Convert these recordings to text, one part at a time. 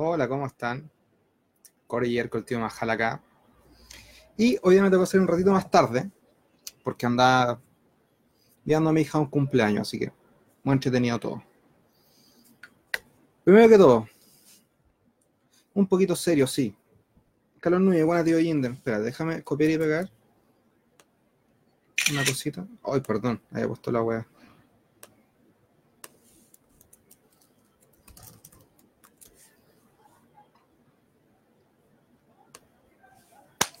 Hola, ¿cómo están? Corey Yerko, el tío Majal acá. Y hoy me tengo que hacer un ratito más tarde, porque anda viendo a mi hija un cumpleaños, así que muy entretenido todo. Primero que todo, un poquito serio, sí. Carlos Núñez, buena tío Jinder. Espera, déjame copiar y pegar. Una cosita. Ay, perdón, había puesto la weá.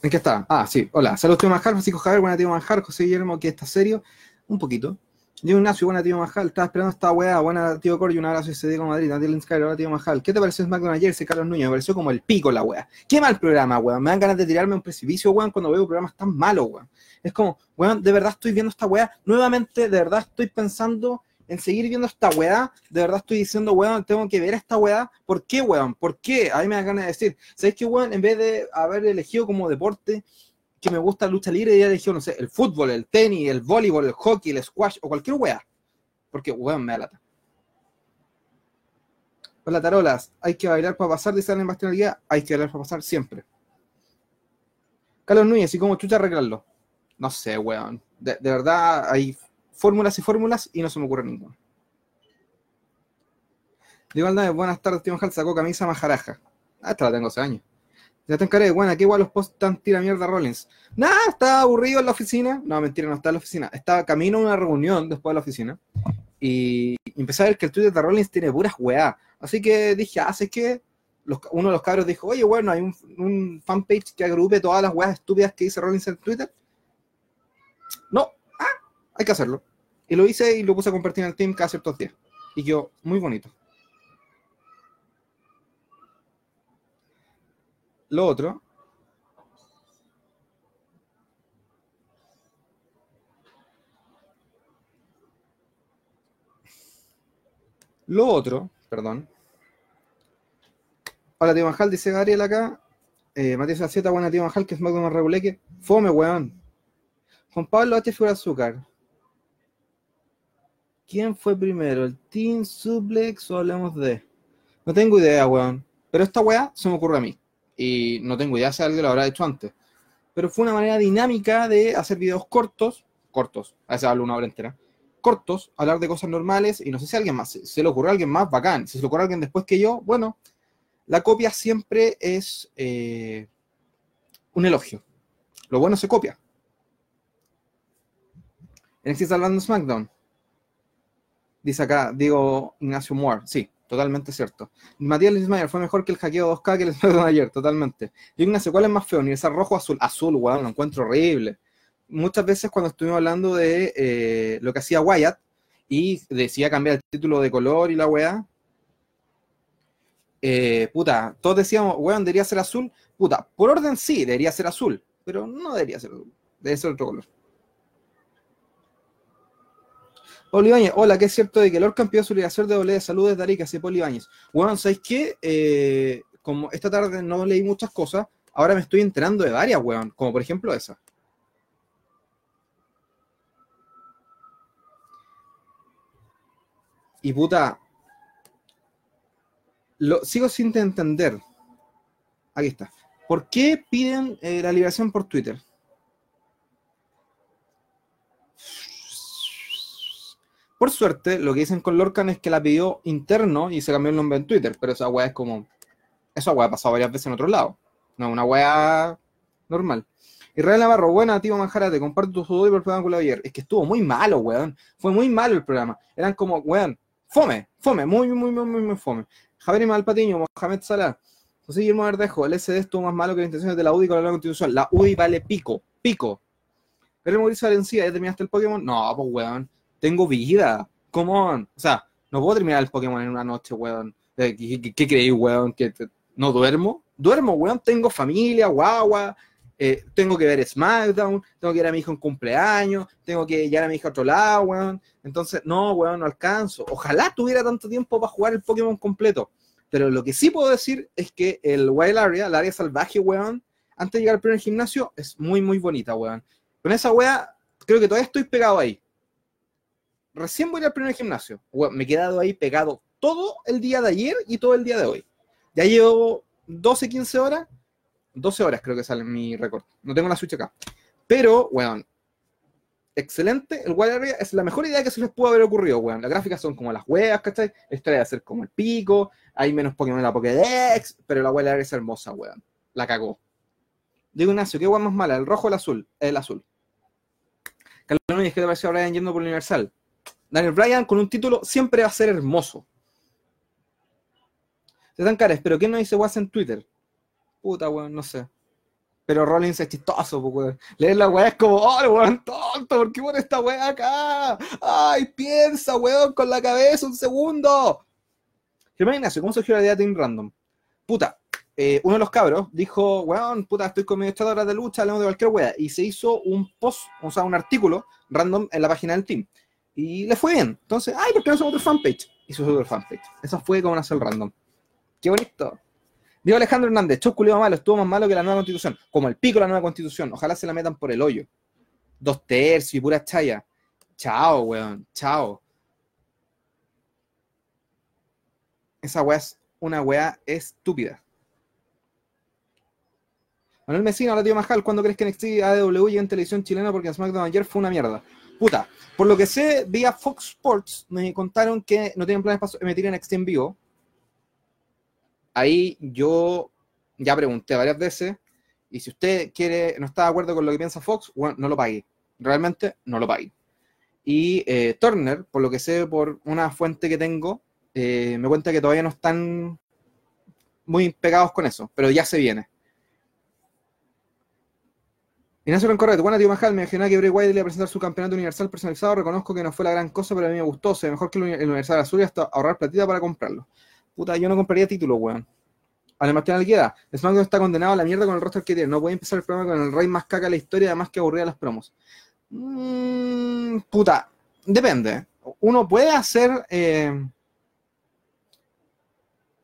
¿En qué está? Ah, sí. Hola. Saludos, tío Manjar. Francisco Javier, buena tío Manjar. José Guillermo, que está serio. Un poquito. Yo Ignacio, buena tío Majal. Estaba esperando esta weá. Buena tío Corey. Un abrazo ese Diego Madrid. Natalie Sky, hola tío Majal. ¿Qué te pareció SmackDown ayer? Ese Carlos Núñez. Me pareció como el pico la weá. Qué mal programa, weón. Me dan ganas de tirarme un precipicio, weón, cuando veo programas tan malos, weón. Es como, weón, de verdad estoy viendo esta weá. Nuevamente, de verdad estoy pensando en seguir viendo esta weá, de verdad estoy diciendo, weón, tengo que ver esta weá. ¿Por qué, weón? ¿Por qué? A mí me da ganas de decir, ¿sabéis qué, weón? En vez de haber elegido como deporte que me gusta la lucha libre, ya elegido, no sé, el fútbol, el tenis, el voleibol, el hockey, el squash o cualquier weá. Porque, weón, me da lata. Hola, tarolas. Hay que bailar para pasar, dice en Bastián. Hay que bailar para pasar siempre. Carlos Núñez, ¿y cómo chucha arreglarlo? No sé, weón. De verdad, hay fórmulas y fórmulas y no se me ocurre ninguna. Digo Aldave, buenas tardes, tío Majal sacó camisa majaraja. Ah, esta la tengo hace años. Ya te encaré, bueno, qué igual los posts tan tira mierda Rollins. Nada, estaba aburrido en la oficina. No, mentira, no está en la oficina. Estaba camino a una reunión después de la oficina. Y empecé a ver que el Twitter de Rollins tiene puras weá. Así que dije, ah, que uno de los cabros dijo, oye, bueno, hay un, un fanpage que agrupe todas las weas estúpidas que dice Rollins en Twitter. No, ah, hay que hacerlo. Y lo hice y lo puse a compartir en el team cada ciertos días. Y quedó muy bonito. Lo otro. Lo otro, perdón. Hola, tío Manjal, dice Gabriel acá. Eh, Matías Aceta, buena tío Manjal, que es más de reguleque. Fome, weón. Juan Pablo H. Fue azúcar. ¿Quién fue primero? ¿El Team Suplex o hablemos de? No tengo idea, weón. Pero esta weá se me ocurre a mí y no tengo idea si alguien lo habrá hecho antes. Pero fue una manera dinámica de hacer videos cortos, cortos, a veces hablo una hora entera, cortos, hablar de cosas normales y no sé si alguien más, se le ocurrió a alguien más, bacán. Si se le ocurre a alguien después que yo, bueno, la copia siempre es eh, un elogio. Lo bueno se copia. En este hablando SmackDown. Dice acá, digo Ignacio Moore, sí. Totalmente cierto. Matías Lismayer fue mejor que el hackeo 2K que el de ayer, totalmente. Y Ignacio, ¿cuál es más feo? Ni ese rojo azul. Azul, weón, lo encuentro horrible. Muchas veces cuando estuvimos hablando de eh, lo que hacía Wyatt y decía cambiar el título de color y la weá, eh, puta, todos decíamos, weón, debería ser azul. Puta, por orden sí, debería ser azul, pero no debería ser azul, debe ser otro color. Ibáñez, hola, ¿qué es cierto de que Lorcan pidió su ligación de doble de salud desde Arica, hace Ibáñez. Bueno, ¿sabéis qué? Eh, como esta tarde no leí muchas cosas, ahora me estoy enterando de varias, weón, como por ejemplo esa. Y puta, lo sigo sin entender. Aquí está. ¿Por qué piden eh, la liberación por Twitter? Por suerte, lo que dicen con Lorcan es que la pidió interno y se cambió el nombre en Twitter, pero esa weá es como. Esa weá ha pasado varias veces en otro lado. No, una weá normal. Israel Navarro, buena, tío Manjarate, comparto tu sudor por el programa la ayer. Es que estuvo muy malo, weón. Fue muy malo el programa. Eran como, weón, fome, fome, muy, muy, muy, muy, muy fome. Javier Malpatiño, Mohamed Salah, José Guillermo Verdejo, el SD estuvo más malo que las intenciones de la UDI con la constitución. La UDI vale pico, pico. Pero Mauricio Valencia, ¿ya terminaste el Pokémon? No, pues weón tengo vida. ¿Cómo? O sea, no puedo terminar el Pokémon en una noche, weón. ¿Qué, qué, creéis, weón? ¿Que no duermo? Duermo, weón. Tengo familia, guagua. Eh, tengo que ver SmackDown, tengo que ir a mi hijo en cumpleaños, tengo que llevar a mi hija a otro lado, weón. Entonces, no, weón, no alcanzo. Ojalá tuviera tanto tiempo para jugar el Pokémon completo. Pero lo que sí puedo decir es que el Wild Area, el área salvaje, weón, antes de llegar al primer gimnasio, es muy, muy bonita, weón. Con esa weá, creo que todavía estoy pegado ahí recién voy al primer gimnasio. me he quedado ahí pegado todo el día de ayer y todo el día de hoy. Ya llevo 12, 15 horas. 12 horas creo que sale mi récord. No tengo la Switch acá. Pero, weón, excelente. El Wild Area es la mejor idea que se les pudo haber ocurrido, weón. Las gráficas son como las weas, ¿cachai? La historia de ser como el pico. Hay menos Pokémon en la Pokédex. Pero la Wild Area es hermosa, weón. La cagó. Digo, Ignacio, ¿qué weón más mala? ¿El rojo o el azul? El azul. Carlos Núñez, ¿qué te pareció a Brian yendo por Universal? Daniel Bryan con un título siempre va a ser hermoso. Se dan caras, pero ¿quién no dice guas en Twitter? Puta, weón, no sé. Pero Rollins es chistoso, pues, weón. Leer la weá es como, oh, weón, tonto, ¿por qué pone esta weá acá? Ay, piensa, weón, con la cabeza, un segundo. Germán Ignacio, ¿cómo surgió la idea de Team Random? Puta, eh, uno de los cabros dijo, weón, puta, estoy con mi horas de lucha, hablamos de cualquier weá. Y se hizo un post, o sea, un artículo random en la página del team. Y le fue bien. Entonces, ay, ¿por qué no hacemos otro fanpage? Hizo otro fanpage. Eso fue como hacer random. Qué bonito. Digo Alejandro Hernández, Chau culiado malo, estuvo más malo que la nueva constitución. Como el pico de la nueva constitución. Ojalá se la metan por el hoyo. Dos tercios y pura chaya. Chao, weón. Chao. Esa weá es una weá estúpida. Manuel Mesina, hola tío Majal, ¿cuándo crees que NXT AW llega en televisión chilena? Porque SmackDown ayer fue una mierda. Puta, por lo que sé, vía Fox Sports me contaron que no tienen planes para emitir NXT en vivo ahí yo ya pregunté varias veces, y si usted quiere, no está de acuerdo con lo que piensa Fox, bueno, no lo pague. Realmente no lo pague. Y eh, Turner, por lo que sé por una fuente que tengo, eh, me cuenta que todavía no están muy pegados con eso, pero ya se viene. Ignacio Rencorret, buena tío Majal, me imaginaba que Bray Wyatt iba a presentar su campeonato universal personalizado, reconozco que no fue la gran cosa, pero a mí me gustó, o sea, mejor que el Universal Azul y hasta ahorrar platita para comprarlo. Puta, yo no compraría título, weón. Ale Martín Alguera, SmackDown está condenado a la mierda con el roster que tiene. No puede empezar el programa con el rey más caca de la historia, además que aburría las promos. Mm, puta, depende. Uno puede hacer eh,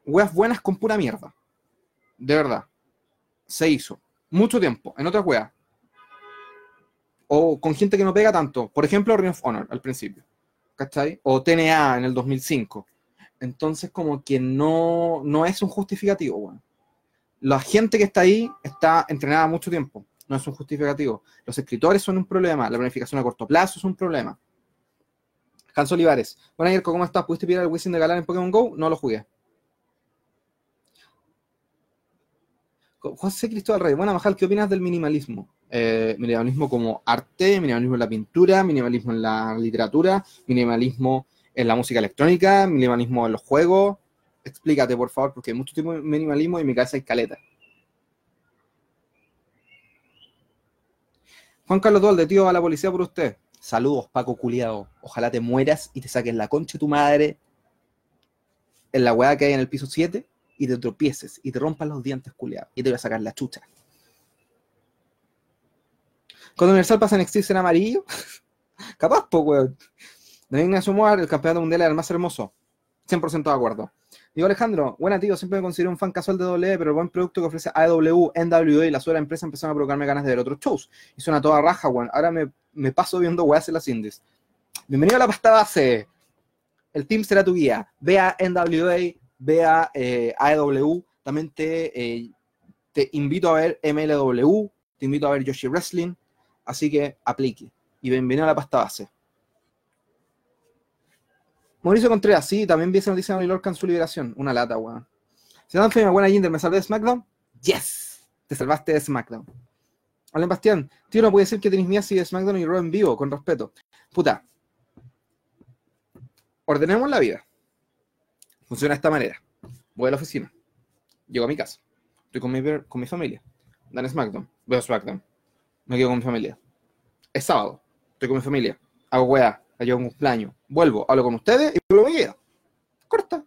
weas buenas con pura mierda. De verdad. Se hizo. Mucho tiempo. En otras weas. O con gente que no pega tanto. Por ejemplo, Ring of Honor al principio. ¿Cachai? O TNA en el 2005. Entonces, como que no, no es un justificativo, La gente que está ahí está entrenada mucho tiempo, no es un justificativo. Los escritores son un problema, la planificación a corto plazo es un problema. Hans Olivares, bueno, Yerko, ¿cómo estás? ¿Pudiste pillar el Wizzing de Galán en Pokémon GO? No lo jugué. José Cristóbal Rey, buena Majal, ¿qué opinas del minimalismo? Eh, minimalismo como arte, minimalismo en la pintura, minimalismo en la literatura, minimalismo en la música electrónica, minimalismo en los juegos. Explícate, por favor, porque hay mucho tipo de minimalismo y en mi cabeza hay caleta. Juan Carlos Dolde, tío, a la policía por usted. Saludos, Paco Culiado. Ojalá te mueras y te saquen la concha de tu madre en la weá que hay en el piso 7 y te tropieces y te rompan los dientes, culiado. Y te voy a sacar la chucha. Cuando Universal pasa en Extinct en amarillo, capaz, pues, weón. De Ignacio el campeonato mundial era el más hermoso. 100% de acuerdo. Digo Alejandro, buena tío, siempre me considero un fan casual de WWE, pero el buen producto que ofrece AEW, NWA y la sola empresa empezaron a provocarme ganas de ver otros shows. Y suena toda raja, weón. Ahora me, paso viendo weas en las indies. Bienvenido a la pasta base. El team será tu guía. Ve a NWA, ve a eh, AEW. También te, eh, te invito a ver MLW, te invito a ver Yoshi Wrestling. Así que aplique. Y bienvenido a la pasta base. Mauricio Contreras, sí, también vi esa noticia de Lorcan su liberación. Una lata, weón. Se dan fe, buena Jinder, ¿me salvé de SmackDown? Yes, te salvaste de SmackDown. Hola, Bastián, tío, no puede ser que tenéis mías y de SmackDown y Raw en vivo, con respeto. Puta. Ordenemos la vida. Funciona de esta manera. Voy a la oficina. Llego a mi casa. Estoy con mi, con mi familia. Dan SmackDown. Veo SmackDown. Me quedo con mi familia. Es sábado. Estoy con mi familia. Hago weá Llevo un cumpleaños, vuelvo, hablo con ustedes y vuelvo mi vida. Corta.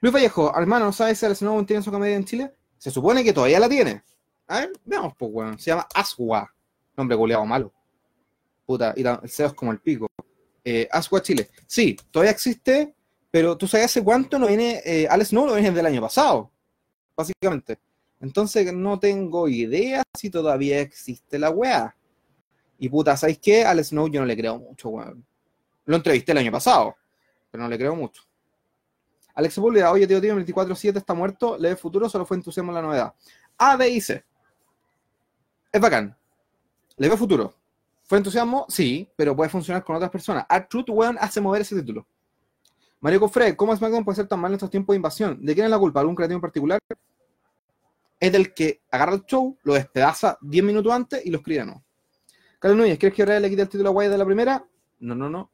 Luis Vallejo, hermano, ¿no sabes si Alex Novo tiene su comedia en Chile? Se supone que todavía la tiene. A ver, veamos, pues, weón. Se llama Aswa. Nombre goleado malo. Puta, y el CEO es como el pico. Eh, Chile. Sí, todavía existe, pero tú sabes hace cuánto no viene. Eh, Alex no viene del año pasado, básicamente. Entonces no tengo idea si todavía existe la weá. Y puta, ¿sabéis qué? Al Snow yo no le creo mucho, weón. Lo entrevisté el año pasado, pero no le creo mucho. Alex Sepúlveda, oye, tío, tío, 24-7 está muerto, le ve futuro, solo fue entusiasmo en la novedad. A. Es bacán. Le ve futuro. ¿Fue entusiasmo? Sí, pero puede funcionar con otras personas. Art Truth, weón, hace mover ese título. Mario Cofre, ¿cómo SmackDown puede ser tan mal en estos tiempos de invasión? ¿De quién es la culpa? ¿Algún creativo en particular? Es del que agarra el show, lo despedaza 10 minutos antes y lo escribe no. Carlos Núñez, ¿quieres que Real le quite el título a Wyatt de la primera? No, no, no.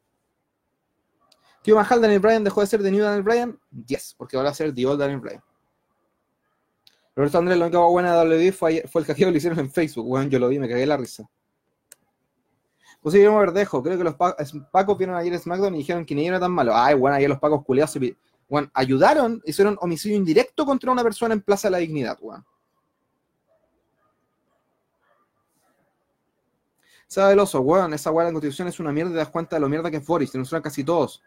Tío Mahal, Daniel Bryan dejó de ser The New Daniel Bryan? Yes, porque ahora va a ser The Old Daniel Bryan. Roberto Andrés, lo único buena de WWE fue, fue el hackeo que hicieron en Facebook. Bueno, yo lo vi, me cagué la risa. José Guillermo Verdejo, creo que los Pacos vieron ayer SmackDown y dijeron que ni era tan malo. Ay, bueno, ayer los Pacos culiados se bueno, ayudaron, hicieron homicidio indirecto contra una persona en Plaza de la Dignidad, weón. Sabe el oso, weón, esa weá de la constitución es una mierda, te das cuenta de lo mierda que es Boris, te suenan casi todos.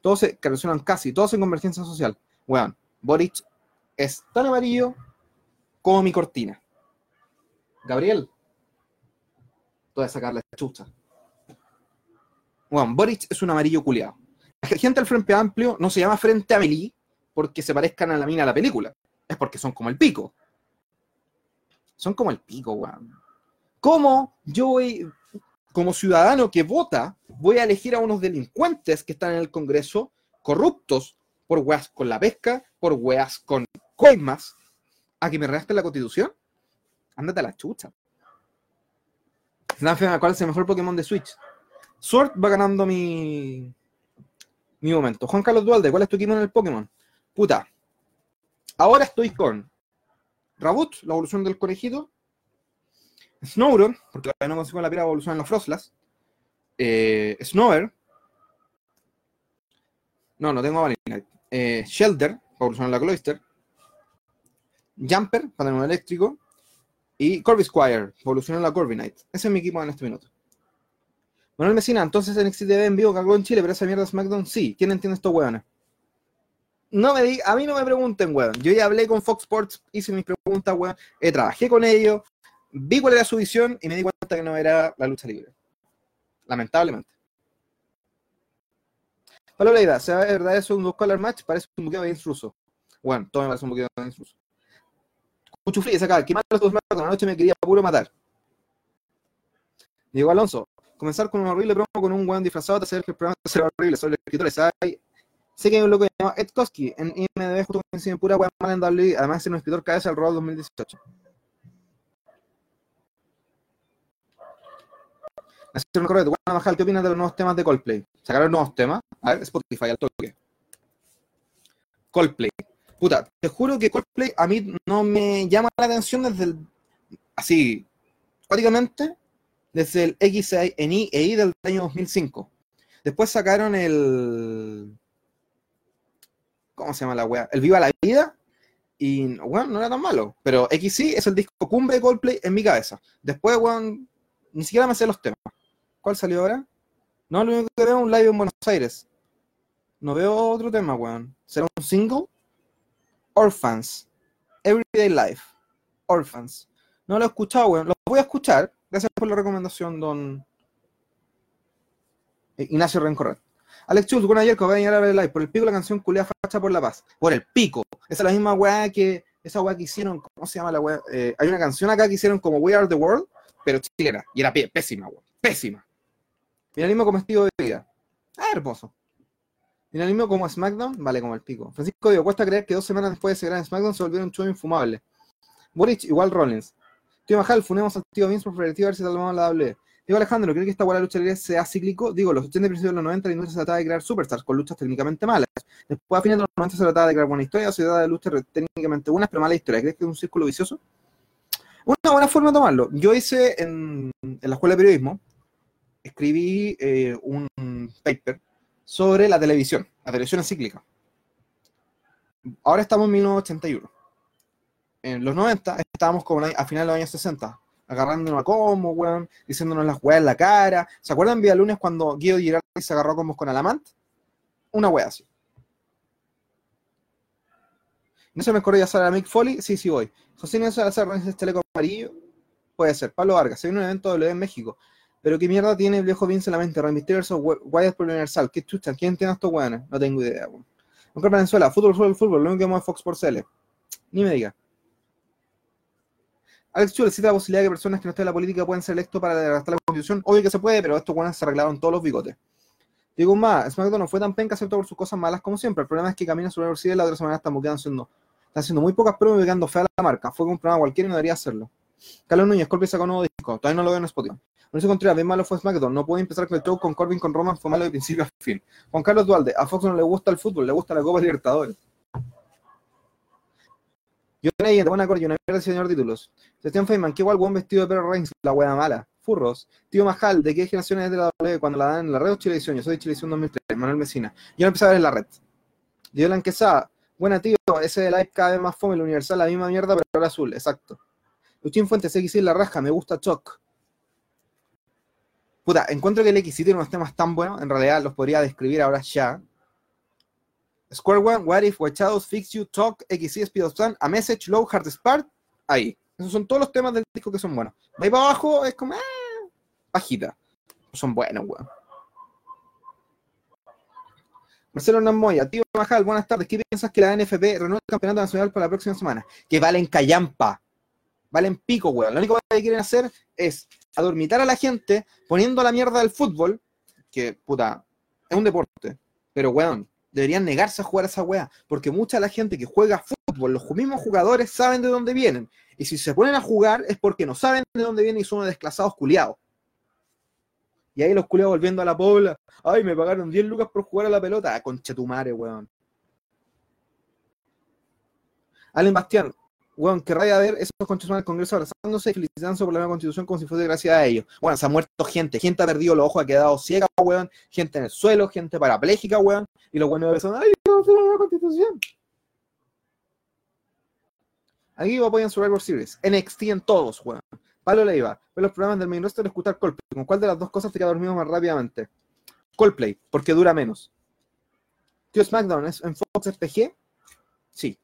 Todos se resuenan casi, todos en convergencia social. Weón, Boris es tan amarillo como mi cortina. Gabriel, voy a sacarle chucha. Bueno, Boric es un amarillo culiado. La gente del Frente Amplio no se llama Frente Amelie porque se parezcan a la mina de la película. Es porque son como el pico. Son como el pico, weón. ¿Cómo yo voy, como ciudadano que vota, voy a elegir a unos delincuentes que están en el Congreso, corruptos, por weas con la pesca, por weas con coimas, a que me redacten la constitución? Ándate a la chucha. ¿Cuál es el mejor Pokémon de Switch? Sword va ganando mi, mi momento. Juan Carlos Dualde, ¿cuál es tu equipo en el Pokémon? Puta. Ahora estoy con Rabut, la evolución del conejito. Snowron, porque todavía no consigo la piedra evolución en los Frostlas. Eh, Snover. No, no tengo Valinite. Eh, Shelter, evolución en la Cloister. Jumper, pantalón eléctrico. Y Corvisquire, evolución en la Corviknight. Ese es mi equipo en este minuto. Manuel Mesina, entonces NXT TV en vivo cagó en Chile, pero esa mierda SmackDown sí. ¿Quién entiende estos hueones? No me di, a mí no me pregunten, weón. Yo ya hablé con Fox Sports, hice mis preguntas, weón. Eh, trabajé con ellos, vi cuál era su visión y me di cuenta que no era la lucha libre. Lamentablemente. Pablo Leida, ¿se ve verdad eso un dos color match? Parece un de Vince Russo. Bueno, todo me parece un buqueo de Vince Russo. Cuchufli, acá, que los dos con la noche me quería puro matar. Diego Alonso, comenzar con un horrible promo con un weón disfrazado hacer que el programa sea horrible. Sobre los escritores, hay. Sé que hay un loco llamado Ed Koski en IMDB justo con pura weón en WWE, además de un escritor cabeza del rol 2018. Nación correcto, bueno, bajar, ¿qué opinas de los nuevos temas de Coldplay? ¿Sacaron nuevos temas? A ver, Spotify, al toque. Coldplay. Puta, te juro que Coldplay a mí no me llama la atención desde el. Así, prácticamente, desde el XI en I e I del año 2005. Después sacaron el. ¿Cómo se llama la weá? El Viva la Vida. Y, bueno, no era tan malo. Pero XI es el disco cumbre de Coldplay en mi cabeza. Después, weón, ni siquiera me sé los temas. ¿Cuál salió ahora? No, lo único que veo es un live en Buenos Aires. No veo otro tema, weón. ¿Será un single? Orphans. Everyday Life. Orphans. No lo he escuchado, weón. Lo voy a escuchar, Gracias por la recomendación, don eh, Ignacio Rencorret. Alex Chus, con ayer voy a llegar a ver el live. Por el pico la canción Culea Facha por la Paz. Por el pico. Esa es la misma weá que. Esa weá que hicieron. ¿Cómo se llama la weá? Eh, hay una canción acá que hicieron como We Are the World, pero chilena. Y era pésima, weá. Pésima. Finalismo como estilo de vida. Ah, hermoso. Finalismo como SmackDown, vale como el pico. Francisco Diego, cuesta creer que dos semanas después de ese gran SmackDown se volvieron un show infumable. Boric igual Rollins. Tío Majal, funemos al tío Vince por preventiva a ver si salvamos la W. Digo Alejandro, ¿cree que esta buena lucha libre sea cíclico? Digo, los 80 y principios de los 90 la industria se trataba de crear superstars con luchas técnicamente malas. Después a fines de los 90 se trataba de crear buena historia, trataba de luchas técnicamente buenas, pero mala historia. ¿Crees que es un círculo vicioso? Una buena forma de tomarlo. Yo hice en, la escuela de periodismo, escribí eh, un paper sobre la televisión. La televisión es cíclica. Ahora estamos en 1981 en los 90 estábamos como a finales de los años 60, agarrándonos a combo, weón, diciéndonos las weas en la cara. ¿Se acuerdan Vía Lunes cuando Guido Girardi se agarró a combos con Alamant? Una wea así. ¿No se me corre ya a Mick Foley? Sí, sí voy. José Nelson hacer ese chaleco amarillo. Puede ser. Pablo Vargas, se viene un evento de en México. Pero qué mierda tiene el viejo Vince en la mente. Rey. Wyatt por Universal. ¿Qué chucha? ¿Quién tiene estos weones? No tengo idea, weón. Juan Venezuela, fútbol, fútbol, fútbol, lo único que vemos es Fox por CL. Ni me diga. Alex Chule cita la posibilidad de que personas que no estén en la política puedan ser electos para redactar la constitución. Obvio que se puede, pero estos buenos se arreglaron todos los bigotes. Digo más, SmackDown no fue tan penca, excepto por sus cosas malas como siempre. El problema es que camina sobre el y la otra semana están quedando siendo, están haciendo muy pocas pruebas y quedando fea la marca. Fue un programa cualquiera y no debería hacerlo. Carlos Núñez, Corbin sacó un nuevo disco. Todavía no lo veo en Spotify. Mauricio Contreras, bien malo fue SmackDown. No puede empezar con el show con Corbin con Roman, fue malo de principio a fin. Juan Carlos Dualde, a Fox no le gusta el fútbol, le gusta la Copa Libertadores. Yo tenía buena corte, una mierda señor títulos. Sebastián Feynman, qué igual buen vestido de perro Reigns, la wea mala. Furros. Tío Majal, ¿de qué generación es de la W cuando la dan en la red o Chilevisión? Yo soy de Chilevisión 2003, Manuel Mesina. Yo no empecé a ver en la red. Dylan Quesada, buena tío, ese de live cada vez más fome, el universal, la misma mierda, pero ahora azul, exacto. Luchín Fuentes, XC la raja, me gusta Choc. Puta, encuentro que el XC tiene unos temas tan buenos, en realidad los podría describir ahora ya. Square One, What If, Shadows, Fix You, Talk, XC, Speed of Sun, A Message, Low, Hard Spark, ahí. Esos son todos los temas del disco que son buenos. De ahí para abajo es como, eh, bajita. Son buenos, weón. Marcelo Namoya, tío Majal, buenas tardes. ¿Qué piensas que la NFP renueve el campeonato nacional para la próxima semana? Que valen callampa. Valen pico, weón. Lo único que quieren hacer es adormitar a la gente poniendo la mierda del fútbol, que, puta, es un deporte. Pero, weón, deberían negarse a jugar a esa weá, porque mucha de la gente que juega fútbol, los mismos jugadores saben de dónde vienen, y si se ponen a jugar es porque no saben de dónde vienen y son desclasados culiados. Y ahí los culiados volviendo a la pobla, ay, me pagaron 10 lucas por jugar a la pelota, ah, concha tu madre, weón. Allen Bastián, weón, qué raya ver esos conchas del Congreso abrazándose y felicitándose por la nueva constitución como si fuese gracias a ellos. Bueno, se ha muerto gente, gente ha perdido los ojos, ha quedado ciega, weón, gente en el suelo, gente parapléjica, weón, y los buenos son, ay, no, la nueva constitución. Aquí apoyan Survivor Series, NXT en todos, weón. Palo Leiva, ve los programas del main roster escuchar Coldplay. ¿Con cuál de las dos cosas te queda dormido más rápidamente? Coldplay, porque dura menos. Tío SmackDown, ¿es en Fox FPG? Sí.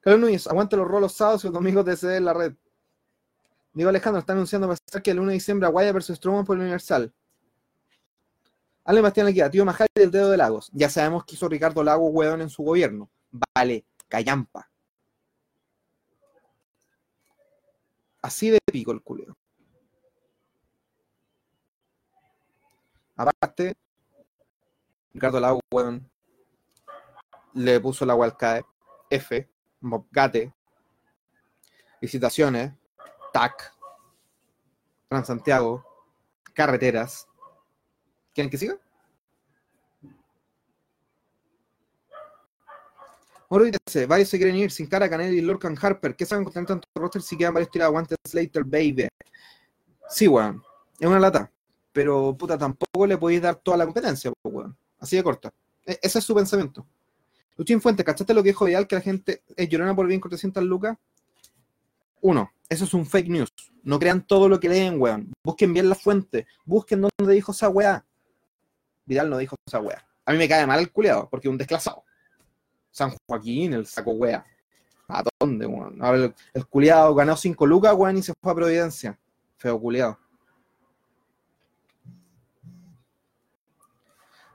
Carlos Núñez, aguanta los rolos sábados y los domingos de CD en la red. Diego Alejandro está anunciando que el 1 de diciembre Aguaya versus Strowman por el Universal. Ale Bastián aquí, tío Majal y el dedo de Lagos. Ya sabemos que hizo Ricardo Lagos, weón, en su gobierno. Vale, callampa. Así de pico el culeo. Aparte, Ricardo Lagos, weón, le puso la agua al CAE, F, Mobgate, Licitaciones, TAC, Transantiago, Carreteras. ¿Quieren que siga? Moro dice, varios se quieren ir sin cara, Canel y Lorcan Harper. ¿Qué saben con tanto roster si quedan varios tirados? Aguantes Slater, baby. Sí, weón. Es una lata. Pero, puta, tampoco le podéis dar toda la competencia, weón. Así de corta. E-, ese es su pensamiento. Luchín Fuente, ¿cachaste lo que dijo Vidal que la gente es llorona por bien 400 lucas? Uno, eso es un fake news. No crean todo lo que leen, weón. Busquen bien la fuente. Busquen dónde dijo esa weá. Vidal no dijo esa weá. A mí me cae mal el culiado, porque es un desclasado. San Joaquín, el saco weá. ¿A dónde, weón? el, el culiado ganó 5 lucas, weón, y se fue a Providencia. Feo culiado.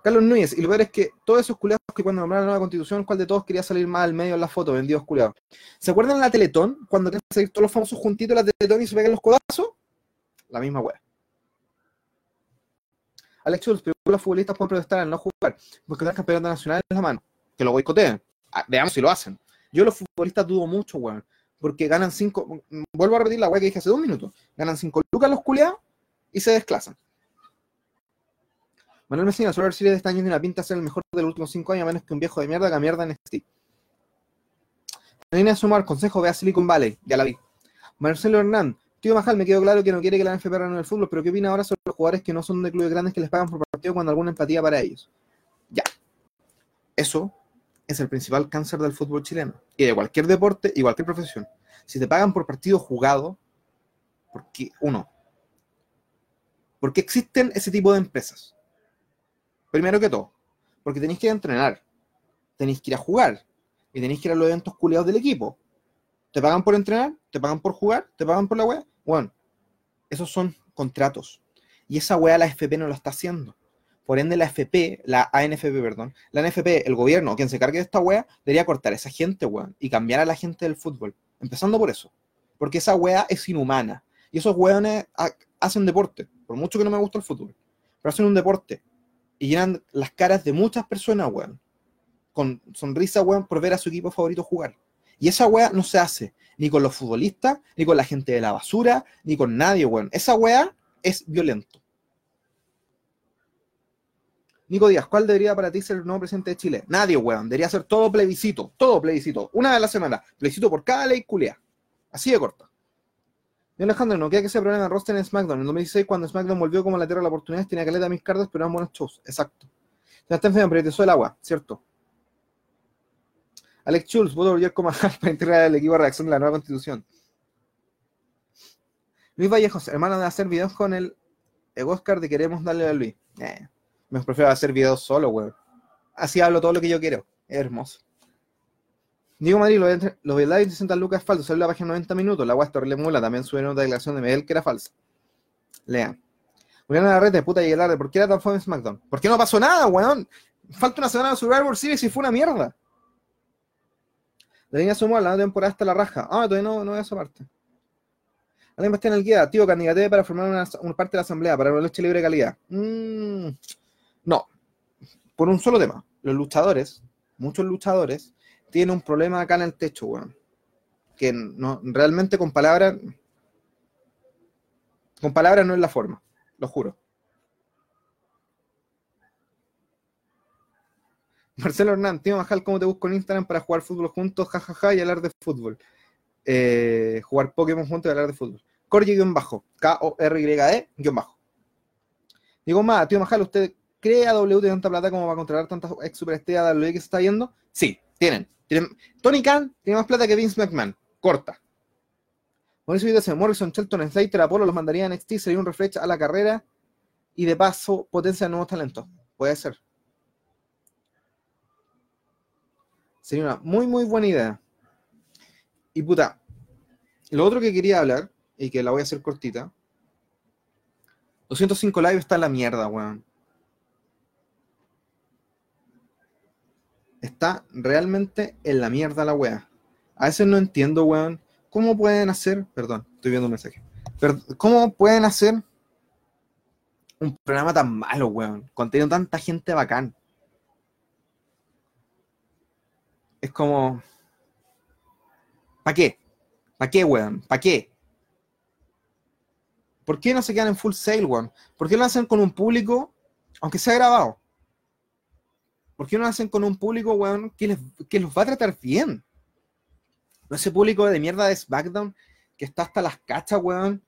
Carlos Núñez, y lo peor es que todos esos culiados que cuando nombraron la nueva constitución, ¿cuál de todos quería salir más al medio en la foto? Vendidos culiados. ¿Se acuerdan de la Teletón? Cuando quieren salir todos los famosos juntitos en la Teletón y se pegan los codazos? La misma wea. Alex Schultz, pero los futbolistas pueden protestar al no jugar, porque están campeonato nacional en la mano. Que lo boicoteen. Ah, veamos si lo hacen. Yo los futbolistas dudo mucho, weón. Porque ganan cinco. Vuelvo a repetir la weá que dije hace dos minutos. Ganan cinco lucas los culiados y se desclasan. Manuel Messina, Survivor Series de este año tiene una pinta de ser el mejor de los últimos cinco años, a menos que un viejo de mierda que mierda en NXT. Línea Sumar, consejo, ve a Silicon Valley, ya la vi. Marcelo Hernán, tío Majal, me quedó claro que no quiere que la NFP en el fútbol, pero ¿qué opina ahora sobre los jugadores que no son de clubes grandes que les pagan por partido cuando alguna empatía para ellos? Ya. Eso es el principal cáncer del fútbol chileno y de cualquier deporte y cualquier profesión. Si te pagan por partido jugado, porque uno, ¿por qué existen ese tipo de empresas? Primero que todo, porque tenéis que entrenar, tenéis que ir a jugar y tenéis que ir a los eventos culiados del equipo. ¿Te pagan por entrenar? ¿Te pagan por jugar? ¿Te pagan por la web? Bueno, esos son contratos. Y esa wea la FP no lo está haciendo. Por ende, la FP, la ANFP, perdón, la ANFP, el gobierno, quien se cargue de esta wea, debería cortar a esa gente, weón, y cambiar a la gente del fútbol. Empezando por eso. Porque esa wea es inhumana. Y esos weones hacen deporte, por mucho que no me gusta el fútbol. Pero hacen un deporte. Y llenan las caras de muchas personas, weón. Con sonrisa, weón, por ver a su equipo favorito jugar. Y esa wea no se hace ni con los futbolistas, ni con la gente de la basura, ni con nadie, weón. Esa wea es violento. Nico Díaz, ¿cuál debería para ti ser el nuevo presidente de Chile? Nadie, weón. Debería ser todo plebiscito. Todo plebiscito. Una vez a la semana. Plebiscito por cada ley culia. Así de corta. Y Alejandro, no queda que ese problema en roster en SmackDown. En 2016, cuando SmackDown volvió como la tierra de la oportunidad, tenía caleta de mis cartas, pero eran buenos shows. Exacto. Enfermo, pero te el agua, ¿cierto? Alex Schultz, voto por como para integrar el equipo de redacción de la nueva constitución. Luis Vallejos, hermano de hacer videos con el Oscar de queremos darle a Luis. Eh. Me prefiero hacer videos solo, weón. Así hablo todo lo que yo quiero. Es hermoso. Digo Madrid, los de 60 lucas falso. Sale la página 90 minutos. La le mula. También sube una declaración de Miguel que era falsa. Lean. Julián de puta y el ¿por qué era tan fome SmackDown? ¿Por qué no pasó nada, weón? Falta una semana de Survivor Series y fue una mierda. La línea sumó la temporada hasta la raja. Ah, todavía no, no veo esa parte. Alguien está en el guía. Tío, candidate para formar una, parte de la asamblea para una leche libre de calidad. Mmm. No, por un solo tema. Los luchadores, muchos luchadores, tienen un problema acá en el techo, weón. Que no, realmente con palabras, con palabras no es la forma, lo juro. Marcelo Hernán, tío Majal, ¿cómo te busco en Instagram para jugar fútbol juntos, jajaja, y hablar de fútbol? Eh, jugar Pokémon juntos y hablar de fútbol. Corgi-bajo, K-O-R-Y-E, bajo. Digo más, tío Majal, ¿usted ¿Cree AW de tanta plata como para controlar tantas ex superestrellas de AW que se está yendo? Sí, tienen. Tony Khan tiene más plata que Vince McMahon. Corta. Mauricio dice, Morrison, Shelton, Slater, Apolo los mandaría a NXT, sería un refresh a la carrera y de paso potencia nuevos talentos. Puede ser. Sería una muy, muy buena idea. Y puta, lo otro que quería hablar, y que la voy a hacer cortita, 205 Live está en la mierda, weón. Está realmente en la mierda la wea. A veces no entiendo, weón, cómo pueden hacer, perdón, estoy viendo un mensaje, pero cómo pueden hacer un programa tan malo, weón, conteniendo tanta gente bacán. Es como, ¿para qué? ¿Para qué, weón? ¿Para qué? ¿Por qué no se quedan en full sale, weón? ¿Por qué lo hacen con un público, aunque sea grabado? ¿Por qué no lo hacen con un público, weón, que, los va a tratar bien? No ese público de mierda de SmackDown que está hasta las cachas, weón,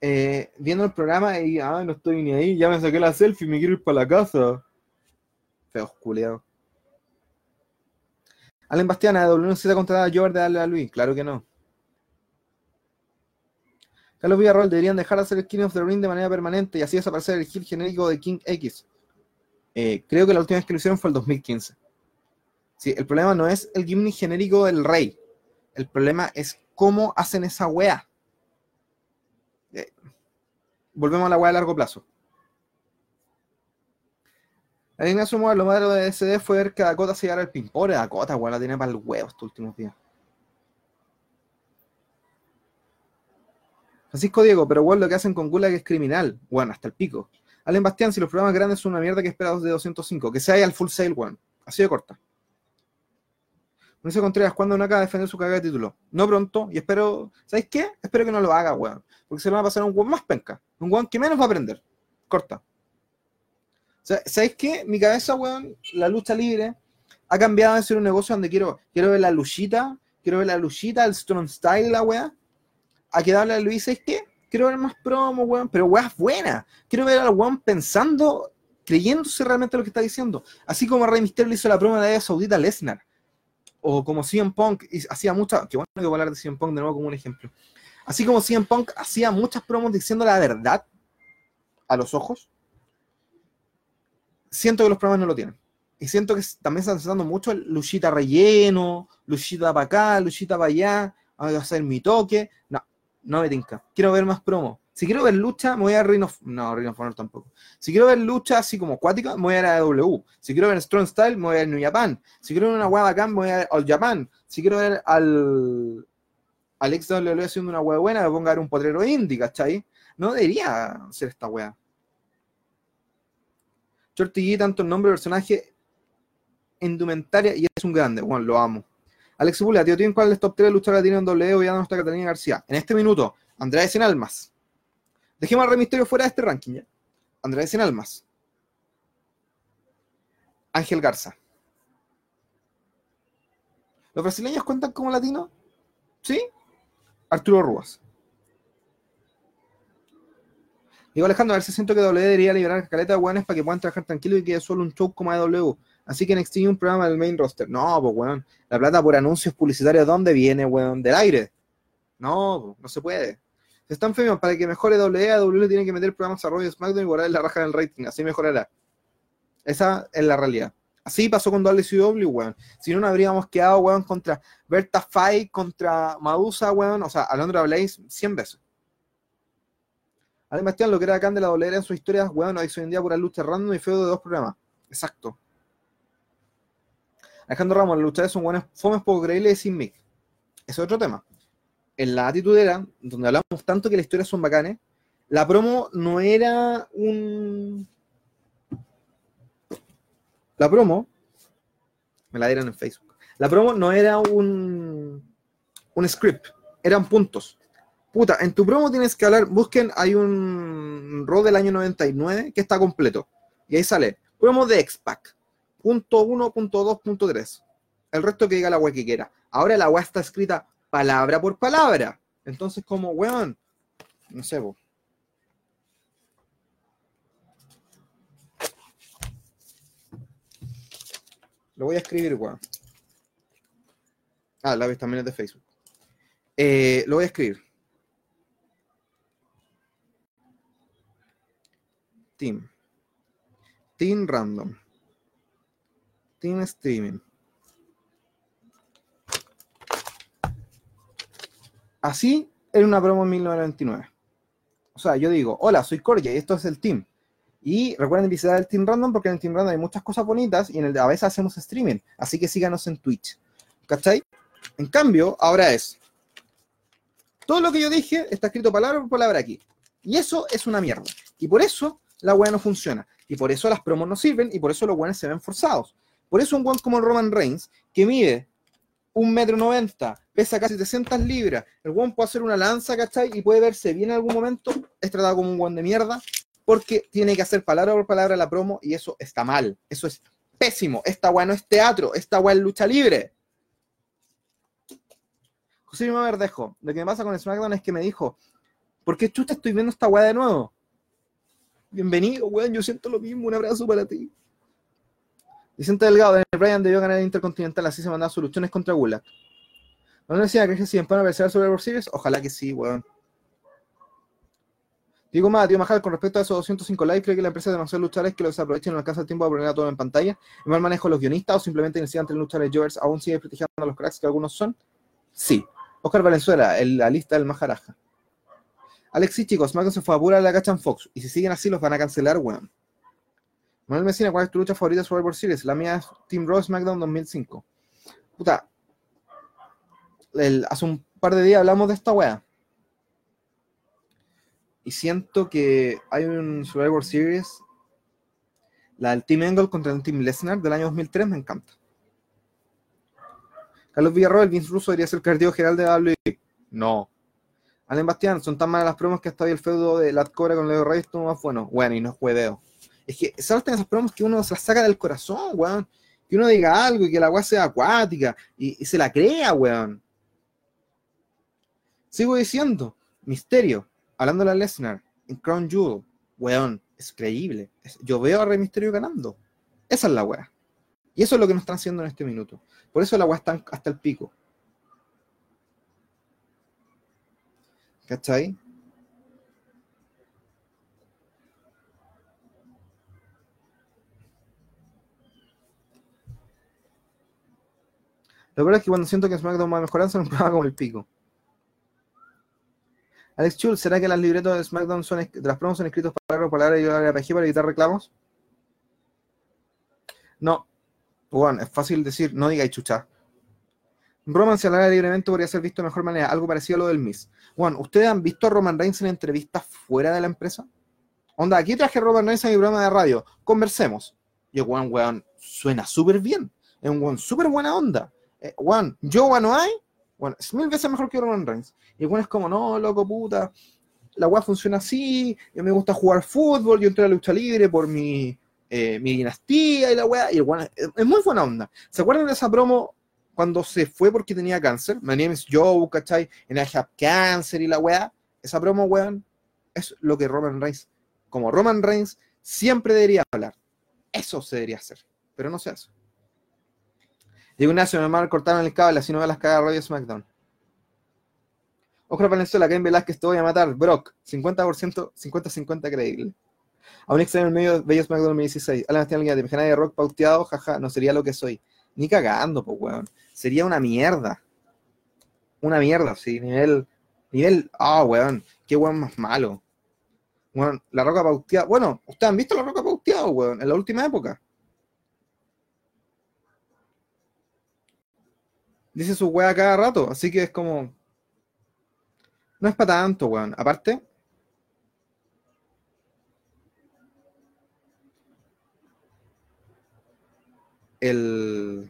eh, viendo el programa y, ah, no estoy ni ahí, ya me saqué la selfie me quiero ir para la casa. Feo, culiado. Allen Bastiana, W necesita contratar a Jover de darle a Luis. Claro que no. Carlos Villarroel deberían dejar de hacer el King of the Ring de manera permanente y así desaparecer el hit genérico de King X. Eh, creo que la última vez que lo hicieron fue el 2015. Sí, el problema no es el gimmick genérico del rey. El problema es cómo hacen esa wea. Eh, volvemos a la wea a largo plazo. La línea sumo lo malo de SD fue ver que Dakota se llegara al pin. Pobre Dakota, weón, la tiene para el huevo estos últimos días. Francisco Diego, pero weón, lo que hacen con Gula que es criminal. Bueno, hasta el pico. Allen Bastián, si los programas grandes son una mierda que esperados de 205, que se haya al full sale, one. Así de corta. Mauricio Contreras, ¿cuándo no acaba de defender su cagada de título? No pronto, y espero, ¿sabéis qué? Espero que no lo haga, weón. Porque se lo va a pasar a un weón más penca. Un weón que menos va a aprender. Corta. ¿Sabéis qué? Mi cabeza, weón, la lucha libre ha cambiado de ser un negocio donde quiero, quiero ver la luchita, quiero ver la luchita, el Strong Style, la weá. A quedarle a Luis, ¿sabéis qué? Quiero ver más promo, weón, pero weas buenas. Quiero ver al weón pensando, creyéndose realmente lo que está diciendo. Así como Rey Mysterio le hizo la promo de la Saudita Lesnar. O como CM Punk hacía muchas, que bueno que voy a hablar de CM Punk de nuevo como un ejemplo. Así como CM Punk hacía muchas promos diciendo la verdad a los ojos, siento que los programas no lo tienen. Y siento que también están necesitando mucho el luchita relleno, luchita para acá, luchita para allá, voy a hacer mi toque. No, No me tinca. Quiero ver más promo. Si quiero ver lucha, me voy a Ring of... No, Ring of tampoco. Si quiero ver lucha así como acuática, me voy a ir a W. Si quiero ver Strong Style, me voy a New Japan. Si quiero ver una hueá bacán, me voy a All Japan. Si quiero ver al... Al ex WWE haciendo una hueá buena, me pongo a ver un potrero indie, ¿cachai? No debería ser esta hueá. Shorty G, tanto el nombre del personaje, indumentaria y es un grande. Bueno, lo amo. Alex Pula, tío, ¿tienen cuál es el top 3 de tiene en W? Ya no está Catalina García. En este minuto, Andrea Sin Almas. Dejemos al Rey Misterio fuera de este ranking ya. Andrea Sin Almas. Ángel Garza. ¿Los brasileños cuentan como latinos? ¿Sí? Arturo Rúas. Digo Alejandro, a ver si siento que W debería liberar caleta de para que puedan trabajar tranquilo y que solo un show como AW. Así que NXT un programa del main roster. No, pues weón. La plata por anuncios publicitarios, ¿dónde viene, weón? Del aire. No, no se puede. Si están feos, para que mejore W, a W tiene que meter programas a Roy SmackDown y guardar la raja del rating. Así mejorará. Esa es la realidad. Así pasó con WCW, weón. Si no, nos habríamos quedado, weón, contra Berta Fay, contra Madusa, weón. O sea, Alondra Blaze 100 veces. Además, lo que era acá de la W en sus historias, weón, hoy en día pura lucha random y feo de dos programas. Exacto. Alejandro Ramos, los luchadores son buenos, fomes poco creíbles y sin mic. Ese es otro tema. En la atitudera, donde hablamos tanto que las historias son bacanes, la promo no era un. La promo. Me la dieron en Facebook. La promo no era un. Un script. Eran puntos. Puta, en tu promo tienes que hablar. Busquen, hay un rol del año 99 que está completo. Y ahí sale. Promo de X-Pac punto 1, punto 2, punto 3. El resto que diga la web que quiera. Ahora la web está escrita palabra por palabra. Entonces, como, weón, no sé, vos. Lo voy a escribir, weón. Ah, la vez también es de Facebook. Eh, lo voy a escribir. Team. Team random. Team Streaming. Así era una promo en 1999. O sea, yo digo, hola, soy Corja y esto es el team. Y recuerden visitar el Team Random porque en el Team Random hay muchas cosas bonitas y en el, a veces hacemos streaming. Así que síganos en Twitch. ¿Cachai? En cambio, ahora es. Todo lo que yo dije está escrito palabra por palabra aquí. Y eso es una mierda. Y por eso la web no funciona. Y por eso las promos no sirven y por eso los weones se ven forzados. Por eso un guan como Roman Reigns, que mide un metro noventa, pesa casi 700 libras, el guan puede hacer una lanza, ¿cachai? Y puede verse bien en algún momento, es tratado como un guan de mierda, porque tiene que hacer palabra por palabra la promo y eso está mal. Eso es pésimo. Esta weá no es teatro, esta weá es lucha libre. José Lima Verdejo, lo que me pasa con SmackDown es que me dijo, ¿por qué chuta estoy viendo esta weá de nuevo? Bienvenido, weón, yo siento lo mismo, un abrazo para ti. Vicente Delgado, Daniel Bryan debió ganar el Intercontinental, así se mandaban soluciones contra Gulag. ¿No decía que si en a aparecer sobre World Series? Ojalá que sí, weón. Digo más, tío Majal, con respecto a esos 205 likes, creo que la empresa de demasiados luchadores que los aprovechen y no alcanza el tiempo de poner a todo en pantalla. ¿Y mal manejo los guionistas o simplemente necesitan tener luchadores Jovers aún sigue protegiendo a los cracks que algunos son? Sí. Oscar Valenzuela, en la lista del Majaraja. Alexis, chicos, Marcos se fue a la cacha en Fox. Y si siguen así, los van a cancelar, weón. Manuel Messina, ¿cuál es tu lucha favorita de Survivor Series? La mía es Team Raw SmackDown 2005. Puta, hace un par de días hablamos de esta wea. Y siento que hay un Survivor Series, la del Team Angle contra el Team Lesnar del año 2003, me encanta. Carlos Villarroel, Vince Russo debería ser cardio general de WWE. No. Allen Bastián, son tan malas las promos que hasta hoy el feudo de Lat Cobra con Leo Rey estuvo más bueno. Bueno, y no es juedeo. Es que saltan esas promos que uno se las saca del corazón, weón. Que uno diga algo y que la weá sea acuática y, se la crea, weón. Sigo diciendo, Misterio, hablando de la Lesnar, en Crown Jewel, weón, es creíble. yo veo a Rey Misterio ganando. Esa es la weá. Y eso es lo que nos están haciendo en este minuto. Por eso la weá está hasta el pico. ¿Cachai? Lo verdad es que cuando siento que SmackDown va mejorando, se me pasa como el pico. Alex Chul, ¿será que las libretos de SmackDown son de las promos son escritos para palabras y RPG para evitar reclamos? No. Bueno, es fácil decir, no diga chucha. Roman se hablara libremente podría ser visto de mejor manera, algo parecido a lo del Miss. Bueno, ¿ustedes han visto a Roman Reigns en entrevistas fuera de la empresa? Onda, aquí traje a Roman Reigns a mi programa de radio, conversemos. Y el weón, weón, suena súper bien. Es un weón súper buena onda. Eh, weón, yo no hay, bueno, es mil veces mejor que Roman Reigns. Y weón es como, no, loco, puta, la weá funciona así, yo me gusta jugar fútbol, yo entré a la lucha libre por mi, eh, mi dinastía y la weá, y es, es muy buena onda. ¿Se acuerdan de esa promo cuando se fue porque tenía cáncer. My name is Joe, ¿cachai? And I have cancer y la weá. Esa promo, weón, es lo que Roman Reigns, como Roman Reigns, siempre debería hablar. Eso se debería hacer, pero no se hace. Diego Ignacio, normal cortaron el cable, así no ve las cagas Radio SmackDown. Ojalá Valenzuela, Ken Velázquez, te voy a matar. Brock, 50%, 50-50 creíble. A un extraño en medio de Bello SmackDown 2016. Alan Estián de de rock pauteado, jaja, no sería lo que soy. Ni cagando, pues, weón sería una mierda. Una mierda, sí, nivel, nivel, ah, weón, qué weón más malo. Bueno, la roca pauteada, bueno, ustedes han visto la roca pauteada, weón, en la última época. Dice su weá cada rato, así que es como, no es para tanto, weón. Aparte, el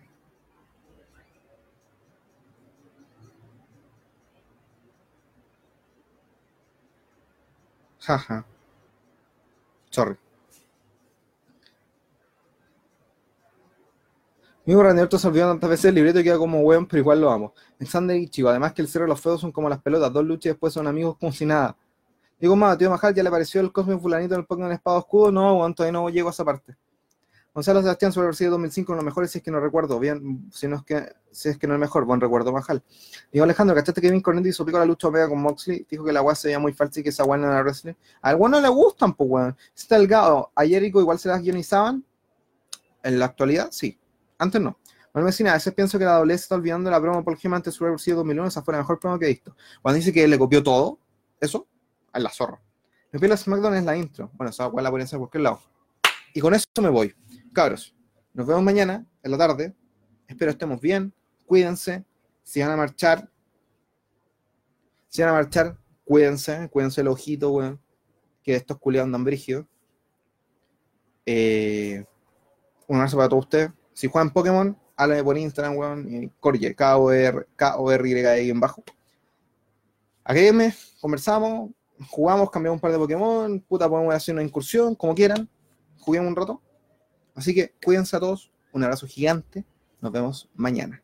Jaja. Sorry. Mismo Randy se olvidó tantas veces el libreto y queda como weón, pero igual lo amo. Sunday y Chico, además que el cierre de los feudos son como las pelotas, dos luchas y después son amigos como si nada. Digo más, tío Majal, ¿ya le apareció el Cosmo Fulanito en el Pokémon Espada Escudo? No, weón, todavía no llego a esa parte. Gonzalo Sebastián sobre el 2005, uno de los mejores, si es que no recuerdo bien, si, no es que, si es que no es mejor, buen recuerdo, Majal. Digo, Alejandro, ¿cachaste que Kevin Cornetti pico la lucha Omega con Moxley? Dijo que la weá se veía muy falsa y que esa weá no era wrestling. A algunos no le gustan, pues weón. Está delgado. A Jericho igual se las guionizaban. En la actualidad, sí. Antes no. Bueno, vecina, a veces pienso que la doble está olvidando la promo Gema antes de Survivor Series 2001, esa fue la mejor promo que he visto. Cuando dice que le copió todo, eso, a la zorra. Pide la SmackDown es la intro. Bueno, esa weá la ponen por cualquier lado. Y con eso me voy. Cabros, nos vemos mañana en la tarde. Espero estemos bien. Cuídense. Si van a marchar, si van a marchar, cuídense. Cuídense el ojito, weón. Que estos culiados andan brígidos. Eh, un abrazo para todos ustedes. Si juegan Pokémon, háblame por Instagram, weón. Corye, K-O-R-Y en bajo. me conversamos, jugamos, cambiamos un par de Pokémon. Puta, podemos hacer una incursión, como quieran. Juguemos un rato. Así que cuídense a todos, un abrazo gigante, nos vemos mañana.